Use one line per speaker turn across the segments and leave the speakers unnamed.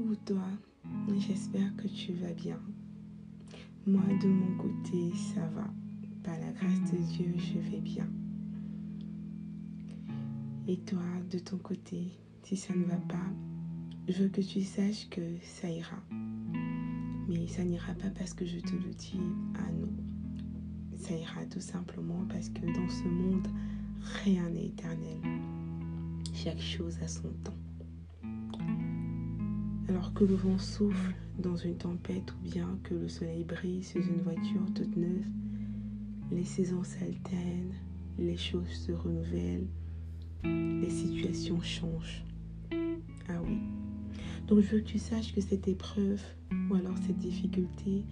coucou toi, j'espère que tu vas bien. Moi de mon côté ça va. Par la grâce de Dieu je vais bien. Et toi de ton côté, si ça ne va pas, je veux que tu saches que ça ira. Mais ça n'ira pas parce que je te le dis, ah non. Ça ira tout simplement parce que dans ce monde, rien n'est éternel. Chaque chose a son temps. Alors que le vent souffle dans une tempête ou bien que le soleil brille sur une voiture toute neuve, les saisons s'alternent, les choses se renouvellent, les situations changent. Ah oui. Donc je veux que tu saches que cette épreuve ou alors cette difficulté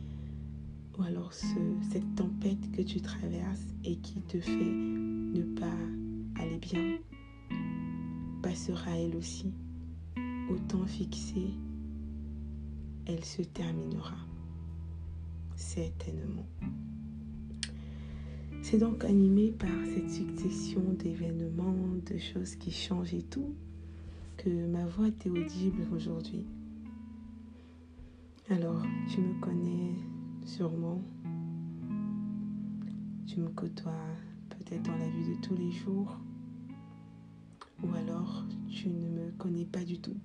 ou alors cette tempête que tu traverses et qui te fait ne pas aller bien passera elle aussi. Au temps fixé, elle se terminera. Certainement. C'est donc animé par cette succession d'événements, de choses qui changent et tout, que ma voix est audible aujourd'hui. Alors, tu me connais sûrement. Tu me côtoies peut-être dans la vie de tous les jours. Ou alors, tu ne me connais pas du tout.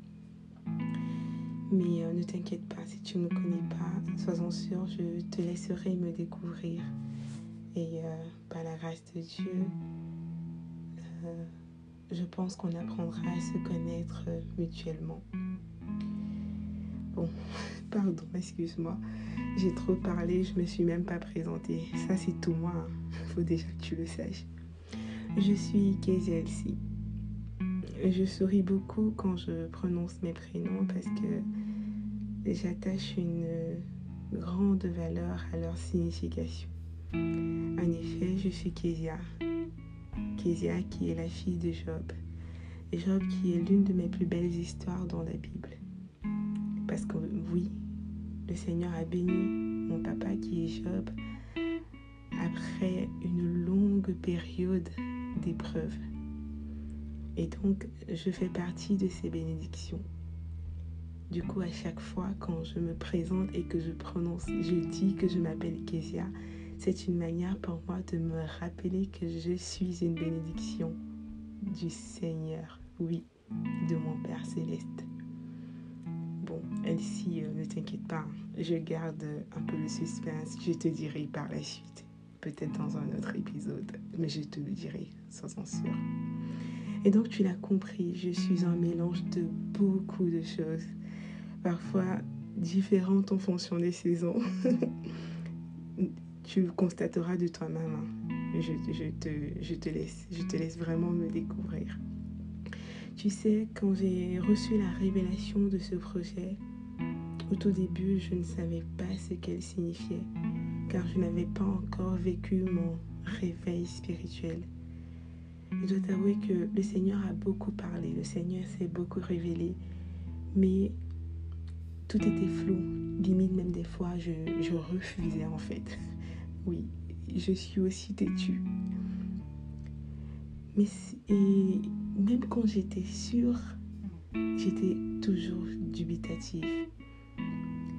Mais euh, ne t'inquiète pas, si tu ne me connais pas, sois-en sûr, je te laisserai me découvrir. Et euh, par la grâce de Dieu, euh, je pense qu'on apprendra à se connaître mutuellement. Bon, pardon, excuse-moi. J'ai trop parlé, je me suis même pas présentée. Ça, c'est tout moi. Il hein. faut déjà que tu le saches. Je suis Kezia Elsie. Je souris beaucoup quand je prononce mes prénoms parce que j'attache une grande valeur à leur signification. En effet, je suis Kezia. Kezia qui est la fille de Job. Job qui est l'une de mes plus belles histoires dans la Bible. Parce que oui, le Seigneur a béni mon papa qui est Job après une longue période d'épreuves. Et donc, je fais partie de ces bénédictions. Du coup, à chaque fois, quand je me présente et que je prononce, je dis que je m'appelle Kezia, c'est une manière pour moi de me rappeler que je suis une bénédiction du Seigneur, oui, de mon Père céleste. Bon, Elsie, euh, ne t'inquiète pas, je garde un peu le suspense, je te dirai par la suite, peut-être dans un autre épisode, mais je te le dirai, sans en sûr. Et donc tu l'as compris, je suis un mélange de beaucoup de choses, parfois différentes en fonction des saisons. tu constateras de toi-même. Hein. Je, te, je, te laisse, je te laisse vraiment me découvrir. Tu sais, quand j'ai reçu la révélation de ce projet, au tout début, je ne savais pas ce qu'elle signifiait, car je n'avais pas encore vécu mon réveil spirituel. Je dois t'avouer que le Seigneur a beaucoup parlé, le Seigneur s'est beaucoup révélé, mais tout était flou. Limite, même des fois, je, refusais en fait. Oui, je suis aussi têtue. Mais même quand j'étais sûre, j'étais toujours dubitative.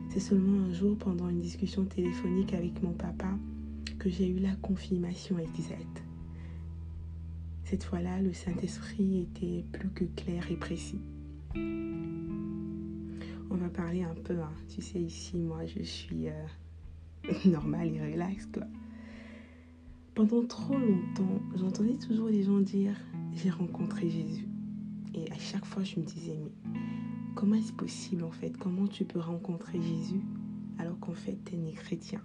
C'est seulement un jour, pendant une discussion téléphonique avec mon papa, que j'ai eu la confirmation exacte. Cette fois-là, le Saint-Esprit était plus que clair et précis. On va parler un peu, hein. tu sais, ici, moi, je suis euh, normale et relaxe, quoi. Pendant trop longtemps, j'entendais toujours les gens dire j'ai rencontré Jésus. Et à chaque fois, je me disais mais comment est-ce possible en fait? Comment tu peux rencontrer Jésus alors qu'en fait, tu es né chrétien?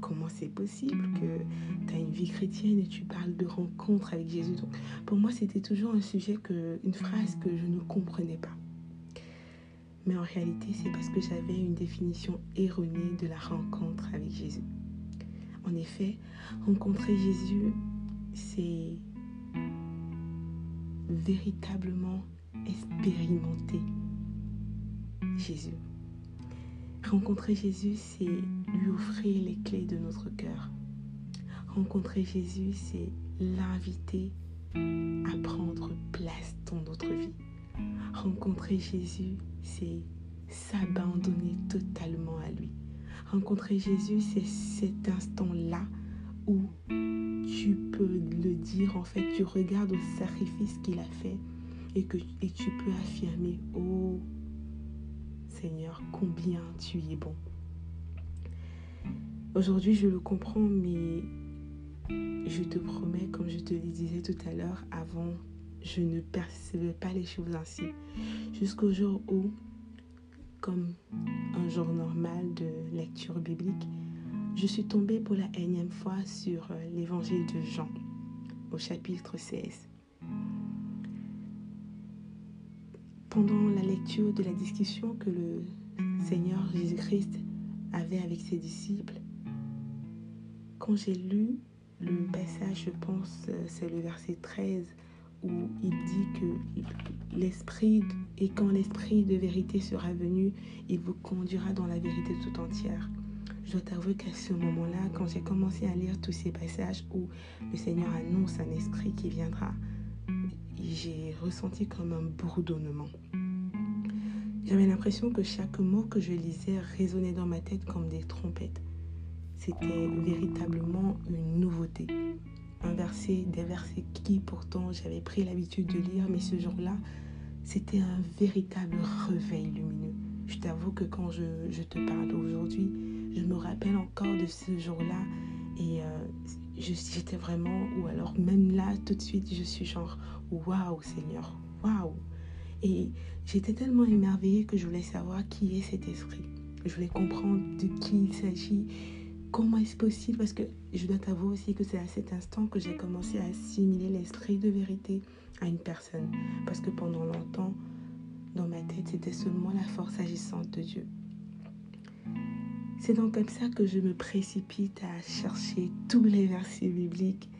Comment c'est possible que tu as une vie chrétienne et tu parles de rencontre avec Jésus? Donc, pour moi, c'était toujours un sujet, que, une phrase que je ne comprenais pas. Mais en réalité, c'est parce que j'avais une définition erronée de la rencontre avec Jésus. En effet, rencontrer Jésus, c'est véritablement expérimenter Jésus. Rencontrer Jésus, c'est lui offrir les clés de notre cœur. Rencontrer Jésus, c'est l'inviter à prendre place dans notre vie, Rencontrer Jésus, c'est s'abandonner totalement à lui. Rencontrer Jésus, c'est cet instant-là où tu peux le dire, en fait, tu regardes au sacrifice qu'il a fait et, que, et tu peux affirmer, oh Seigneur, combien tu es bon. Aujourd'hui, je le comprends, mais je te promets, comme je te le disais tout à l'heure, avant, je ne percevais pas les choses ainsi. Jusqu'au jour où, comme un jour normal de lecture biblique, je suis tombée pour la énième fois sur euh, l'évangile de Jean, au chapitre 16. Pendant la lecture de la discussion que le Seigneur Jésus-Christ avait avec ses disciples, quand j'ai lu le passage, je pense, euh, c'est le verset 13, où il dit que l'esprit, et quand l'esprit de vérité sera venu, il vous conduira dans la vérité tout entière. Je dois t'avouer qu'à ce moment-là, quand j'ai commencé à lire tous ces passages où le Seigneur annonce un esprit qui viendra, j'ai ressenti comme un bourdonnement. J'avais l'impression que chaque mot que je lisais résonnait dans ma tête comme des trompettes. C'était véritablement une nouveauté. Un verset, des versets qui pourtant j'avais pris l'habitude de lire, mais ce jour-là, c'était un véritable réveil lumineux. Je t'avoue que quand je, je te parle aujourd'hui, je me rappelle encore de ce jour-là et euh, j'étais vraiment, ou alors même là, tout de suite, je suis genre, waouh Seigneur, waouh. Et j'étais tellement émerveillée que je voulais savoir qui est cet esprit. Je voulais comprendre de qui il s'agit, comment est-ce possible, parce que je dois t'avouer aussi que c'est à cet instant que j'ai commencé à assimiler l'esprit de vérité à une personne. Parce que pendant longtemps, dans ma tête, c'était seulement la force agissante de Dieu. C'est donc comme ça que je me précipite à chercher tous les versets bibliques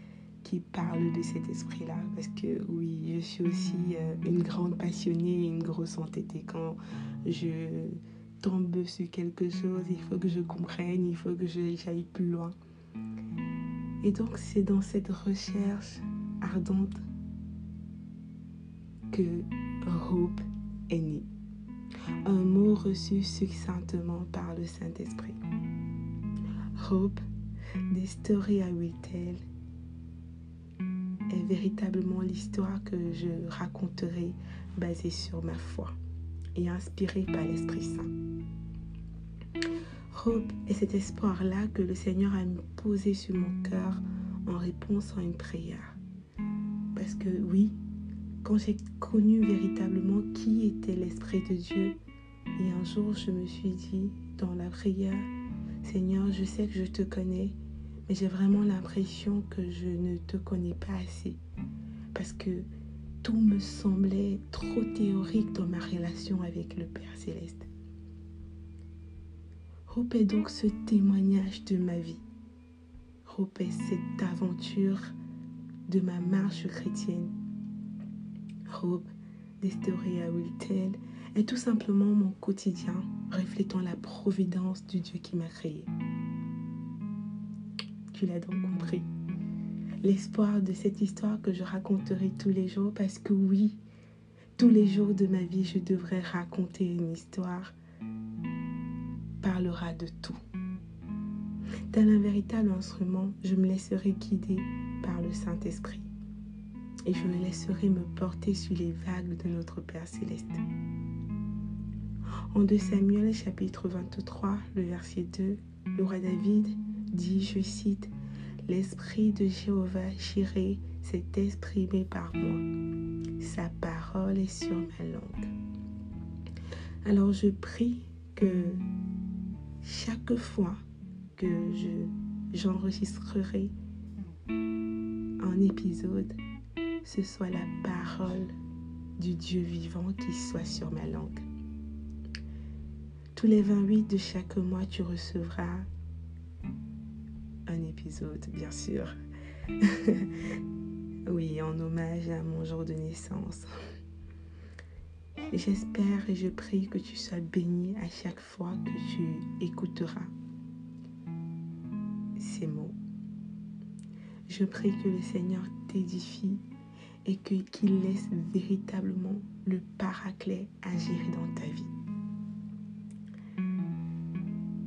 qui parlent de cet esprit-là. Parce que oui, je suis aussi euh, une grande passionnée, une grosse entêtée. Quand je tombe sur quelque chose, il faut que je comprenne, il faut que j'aille plus loin. Et donc c'est dans cette recherche ardente que Hope est né un mot reçu succinctement par le Saint-Esprit. Hope, des stories I will tell, est véritablement l'histoire que je raconterai basée sur ma foi et inspirée par l'Esprit Saint. Hope est cet espoir-là que le Seigneur a posé sur mon cœur en réponse à une prière. Parce que oui, quand j'ai connu véritablement qui était l'Esprit de Dieu, et un jour je me suis dit dans la prière, Seigneur, je sais que je te connais, mais j'ai vraiment l'impression que je ne te connais pas assez. Parce que tout me semblait trop théorique dans ma relation avec le Père céleste. Hope donc ce témoignage de ma vie. Hope cette aventure de ma marche chrétienne Hope, des stories I will tell, est tout simplement mon quotidien reflétant la providence du Dieu qui m'a créé. Tu l'as donc compris. L'espoir de cette histoire que je raconterai tous les jours parce que oui, tous les jours de ma vie, je devrais raconter une histoire, parlera de tout. Tel un véritable instrument, je me laisserai guider par le Saint-Esprit et je me laisserai me porter sur les vagues de notre Père céleste. En 2 Samuel chapitre 23, le verset 2, le roi David dit, je cite, L'Esprit de Jéhovah Jiré s'est exprimé par moi. Sa parole est sur ma langue. Alors je prie que chaque fois que je, j'enregistrerai un épisode, ce soit la parole du Dieu vivant qui soit sur ma langue. Tous les 28 de chaque mois, tu recevras un épisode, bien sûr. oui, en hommage à mon jour de naissance. J'espère et je prie que tu sois béni à chaque fois que tu écouteras ces mots. Je prie que le Seigneur t'édifie et qu'il laisse véritablement le paraclet agir dans ta vie.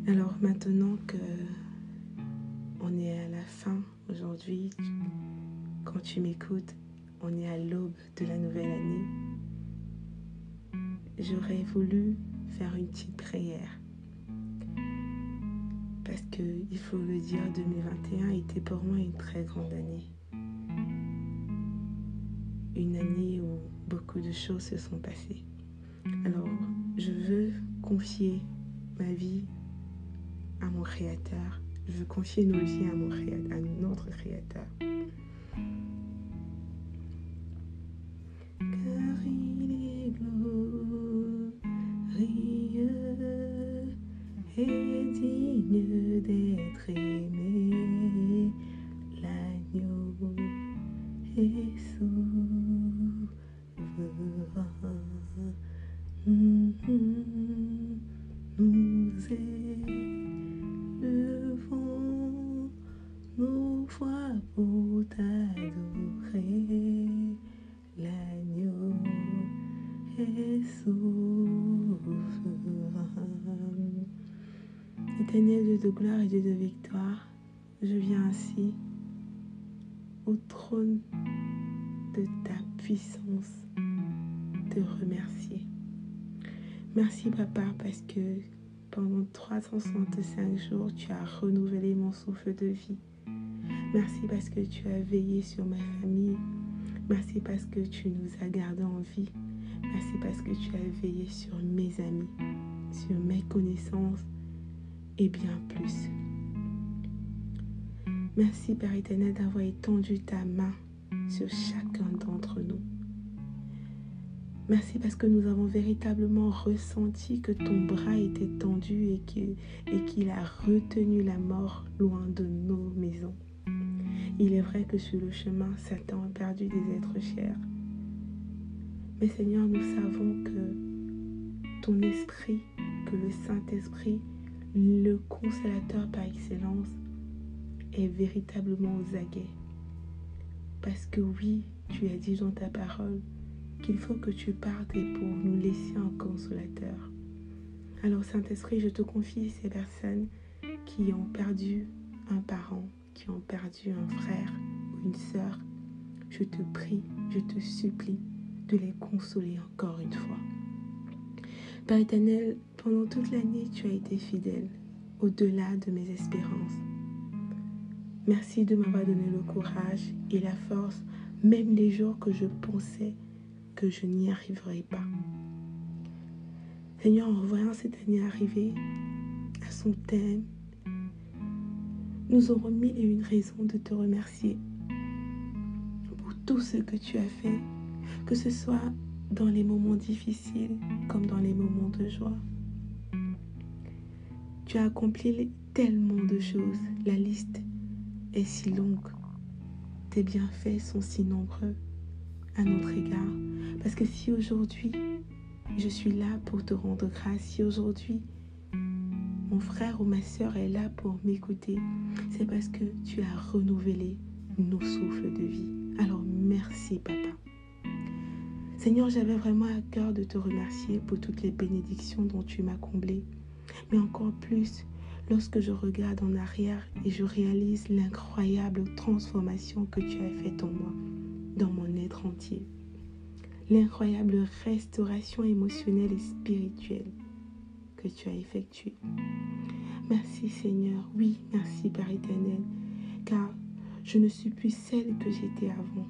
Alors maintenant que on est à la fin aujourd'hui, quand tu m'écoutes, on est à l'aube de la nouvelle année. J'aurais voulu faire une petite prière. Parce que, il faut le dire, 2021 était pour moi une très grande année. Une année où beaucoup de choses se sont passées. Alors, je veux confier ma vie à mon Créateur. Je veux confier nos vies à, mon créateur, à notre Créateur. Éternel de gloire et Dieu de victoire, je viens ainsi au trône de ta puissance te remercier. Merci papa parce que pendant 365 jours, tu as renouvelé mon souffle de vie. Merci parce que tu as veillé sur ma famille. Merci parce que tu nous as gardés en vie. Merci parce que tu as veillé sur mes amis, sur mes connaissances et bien plus. Merci Père éternel d'avoir étendu ta main sur chacun d'entre nous. Merci parce que nous avons véritablement ressenti que ton bras était tendu et qu'il a retenu la mort loin de nos maisons. Il est vrai que sur le chemin, Satan a perdu des êtres chers. Mais Seigneur, nous savons que ton esprit, que le Saint-Esprit, le consolateur par excellence, est véritablement aux. Parce que oui, tu as dit dans ta parole qu'il faut que tu partes pour nous laisser un consolateur. Alors Saint-Esprit, je te confie ces personnes qui ont perdu un parent, qui ont perdu un frère ou une sœur. Je te prie, je te supplie de les consoler encore une fois. Père éternel, pendant toute l'année, tu as été fidèle, au-delà de mes espérances. Merci de m'avoir donné le courage et la force, même les jours que je pensais que je n'y arriverai pas. Seigneur, en voyant cette année arriver à son thème, nous aurons mille et une raisons de te remercier pour tout ce que tu as fait, que ce soit dans les moments difficiles comme dans les moments de joie. Tu as accompli tellement de choses, la liste est si longue, tes bienfaits sont si nombreux à notre égard. Parce que si aujourd'hui, je suis là pour te rendre grâce, si aujourd'hui, mon frère ou ma soeur est là pour m'écouter, c'est parce que tu as renouvelé nos souffles de vie. Alors merci papa. Seigneur, j'avais vraiment à cœur de te remercier pour toutes les bénédictions dont tu m'as comblé. Mais encore plus lorsque je regarde en arrière et je réalise l'incroyable transformation que tu as faite en moi dans mon être entier. L'incroyable restauration émotionnelle et spirituelle que tu as effectuée. Merci Seigneur, oui, merci Père éternel, car je ne suis plus celle que j'étais avant.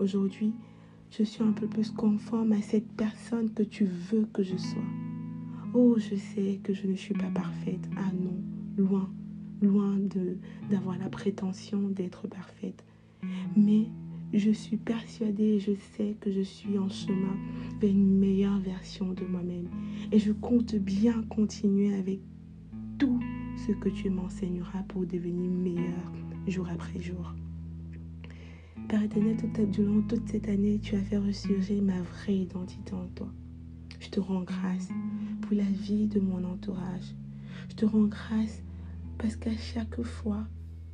Aujourd'hui, je suis un peu plus conforme à cette personne que tu veux que je sois. Oh, je sais que je ne suis pas parfaite. Ah non, loin, loin d'avoir la prétention d'être parfaite. Mais je suis persuadée je sais que je suis en chemin vers une meilleure version de moi-même. Et je compte bien continuer avec tout ce que tu m'enseigneras pour devenir meilleur jour après jour. Père éternel, durant toute cette année, tu as fait ressurgir ma vraie identité en toi. Je te rends grâce pour la vie de mon entourage. Je te rends grâce parce qu'à chaque fois,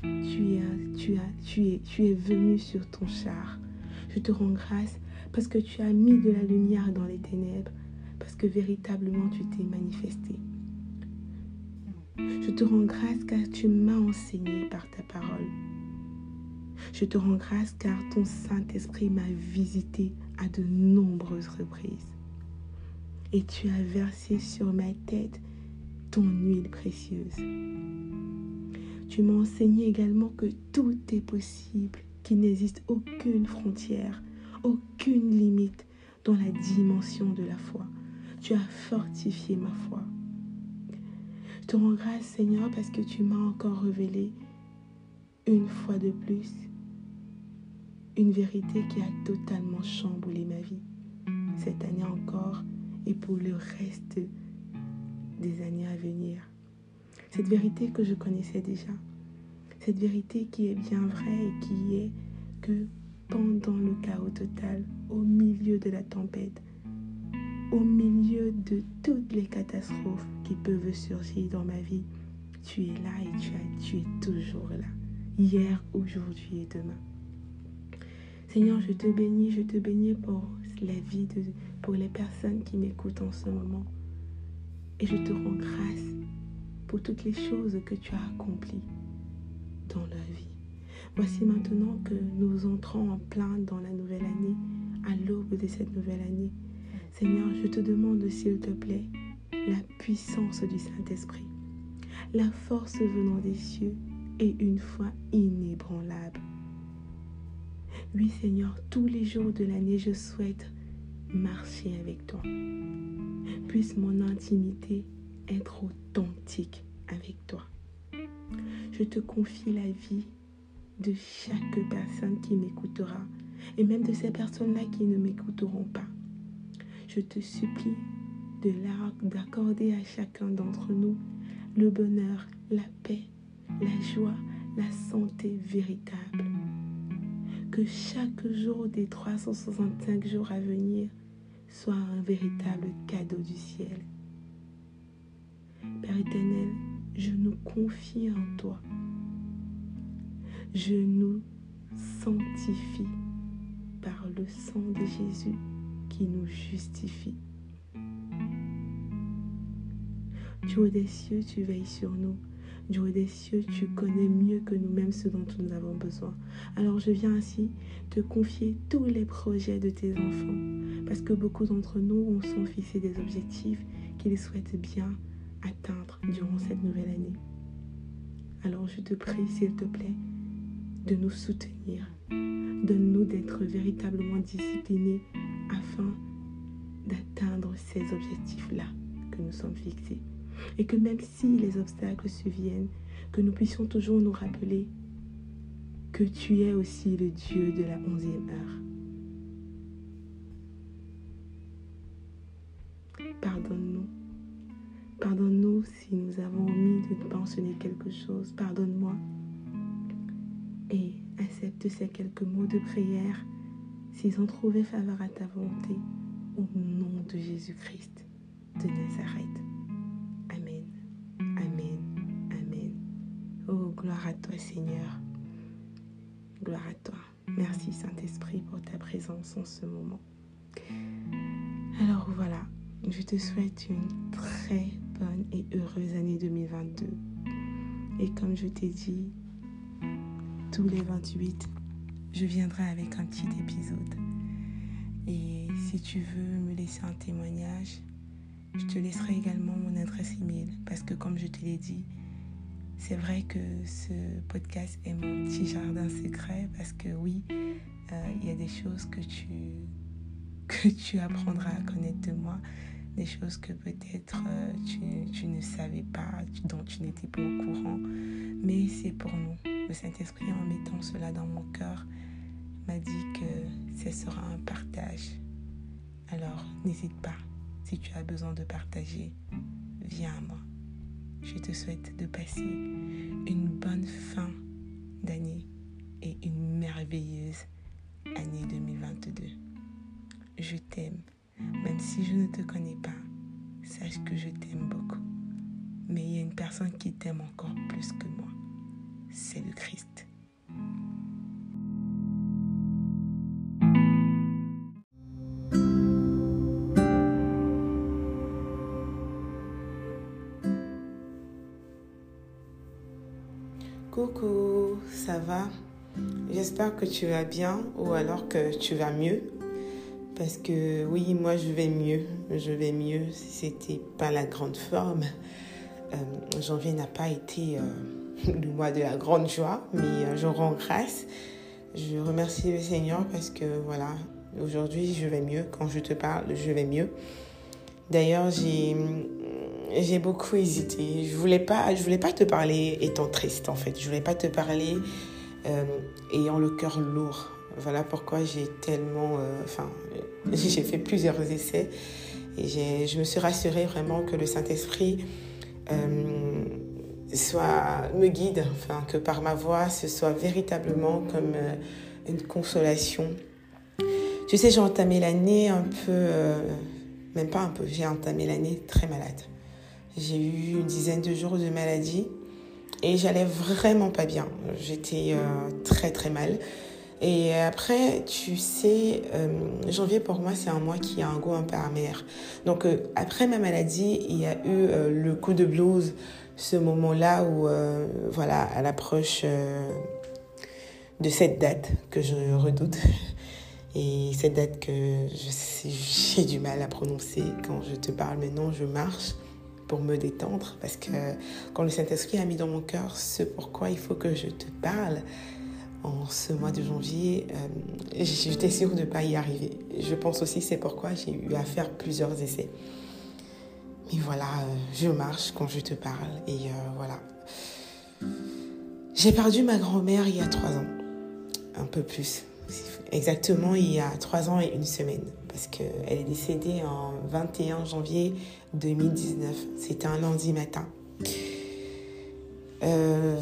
tu, tu, as, tu, es, tu es venu sur ton char. Je Je te rends grâce parce que tu as mis de la lumière dans les ténèbres, parce que véritablement tu t'es manifesté. Je te rends grâce car tu m'as enseigné par ta parole. Je te rends grâce car ton Saint-Esprit m'a visité à de nombreuses reprises. Et tu as versé sur ma tête ton huile précieuse. Tu m'as enseigné également que tout est possible, qu'il n'existe aucune frontière, aucune limite dans la dimension de la foi. Tu as fortifié ma foi. Je te rends grâce, Seigneur, parce que tu m'as encore révélé une fois de plus une vérité qui a totalement chamboulé ma vie cette année encore et pour le reste des années à venir. Cette vérité que je connaissais déjà, cette vérité qui est bien vraie et qui est que pendant le chaos total, au milieu de la tempête, au milieu de toutes les catastrophes qui peuvent surgir dans ma vie, tu es là et tu, es toujours là, hier, aujourd'hui et demain. Seigneur, je te bénis, je te bénis pour la vie, de, pour les personnes qui m'écoutent en ce moment. Et je te rends grâce pour toutes les choses que tu as accomplies dans leur vie. Voici maintenant que nous entrons en plein dans la nouvelle année, à l'aube de cette nouvelle année. Seigneur, je te demande, s'il te plaît, la puissance du Saint-Esprit, la force venant des cieux et une foi inébranlable oui Seigneur, tous les jours de l'année, je souhaite marcher avec toi. Puisse mon intimité être authentique avec toi. Je te confie la vie de chaque personne qui m'écoutera et même de ces personnes-là qui ne m'écouteront pas. Je te supplie d'accorder à chacun d'entre nous le bonheur, la paix, la joie, la santé véritable que chaque jour des 365 jours à venir soit un véritable cadeau du ciel. Père éternel, je nous confie en toi. Je nous sanctifie par le sang de Jésus qui nous justifie. Dieu des cieux, tu veilles sur nous. Dieu des cieux, tu connais mieux que nous-mêmes ce dont nous avons besoin. Alors je viens ainsi te confier tous les projets de tes enfants, parce que beaucoup d'entre nous ont sont fixés des objectifs qu'ils souhaitent bien atteindre durant cette nouvelle année. Alors je te prie, s'il te plaît, de nous soutenir. Donne-nous d'être véritablement disciplinés afin d'atteindre ces objectifs-là que nous sommes fixés. Et que même si les obstacles viennent, que nous puissions toujours nous rappeler que tu es aussi le Dieu de la onzième heure. Pardonne-nous. Pardonne-nous si nous avons omis de mentionner quelque chose. Pardonne-moi. Et accepte ces quelques mots de prière s'ils ont trouvé faveur à ta volonté. Au nom de Jésus-Christ de Nazareth. Gloire à toi Seigneur. Gloire à toi. Merci Saint-Esprit pour ta présence en ce moment. Alors voilà, je te souhaite une très bonne et heureuse année 2022. Et comme je t'ai dit, tous les 28, je viendrai avec un petit épisode. Et si tu veux me laisser un témoignage, je te laisserai également mon adresse email parce que comme je te l'ai dit, c'est vrai que ce podcast est mon petit jardin secret parce que oui, euh, il y a des choses que tu, que tu apprendras à connaître de moi, des choses que peut-être euh, tu, tu, ne savais pas, dont tu n'étais pas au courant, mais c'est pour nous. Le Saint-Esprit, en mettant cela dans mon cœur, m'a dit que ce sera un partage. Alors, n'hésite pas, si tu as besoin de partager, viens à moi je te souhaite de passer une bonne fin d'année et une merveilleuse année 2022. Je t'aime, même si je ne te connais pas, sache que je t'aime beaucoup. Mais il y a une personne qui t'aime encore plus que moi, c'est le Christ. J'espère que tu vas bien ou alors que tu vas mieux. Parce que oui, moi je vais mieux. Je vais mieux. C'était pas la grande forme. Euh, janvier n'a pas été euh, le mois de la grande joie, mais euh, je rends grâce. Je remercie le Seigneur parce que voilà, aujourd'hui je vais mieux. Quand je te parle, je vais mieux. D'ailleurs, j'ai j'ai beaucoup hésité. Je voulais pas, je voulais pas te parler étant triste en fait. Je voulais pas te parler ayant le cœur lourd. Voilà pourquoi j'ai tellement, euh, enfin, j'ai fait plusieurs essais et je me suis rassurée vraiment que le Saint-Esprit euh, soit me guide, enfin que par ma voix ce soit véritablement comme une consolation. Tu sais, j'ai entamé l'année un peu, même pas un peu, j'ai entamé l'année très malade. J'ai eu une dizaine de jours de maladie et j'allais vraiment pas bien. J'étais euh, très très mal. Et après, tu sais, euh, janvier pour moi, c'est un mois qui a un goût un peu amer. Donc, euh, après ma maladie, il y a eu le coup de blues, ce moment-là où, voilà, à l'approche de cette date que je redoute, et cette date que j'ai du mal à prononcer quand je te parle maintenant, je marche pour me détendre parce que quand le Saint-Esprit a mis dans mon cœur ce pourquoi il faut que je te parle en ce mois de janvier, euh, j'étais sûre de ne pas y arriver. Je pense aussi c'est pourquoi j'ai eu à faire plusieurs essais. Mais voilà, euh, je marche quand je te parle et euh, voilà. J'ai perdu ma grand-mère il y a trois ans, un peu plus. Exactement il y a trois ans et une semaine parce qu'elle est décédée en 21 janvier 2019. C'était un lundi matin. Euh,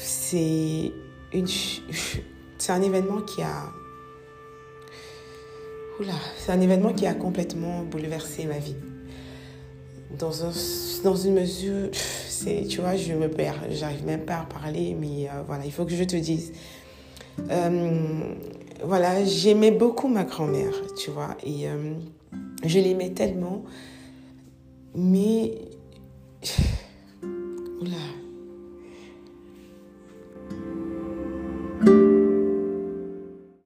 c'est un événement qui a, oula, c'est un événement qui a complètement bouleversé ma vie. Dans une mesure, c'est, tu vois, je me perds, j'arrive même pas à parler, mais euh, voilà, il faut que je te dise. Euh, voilà, j'aimais beaucoup ma grand-mère, tu vois, et euh, je l'aimais tellement, mais... Oula,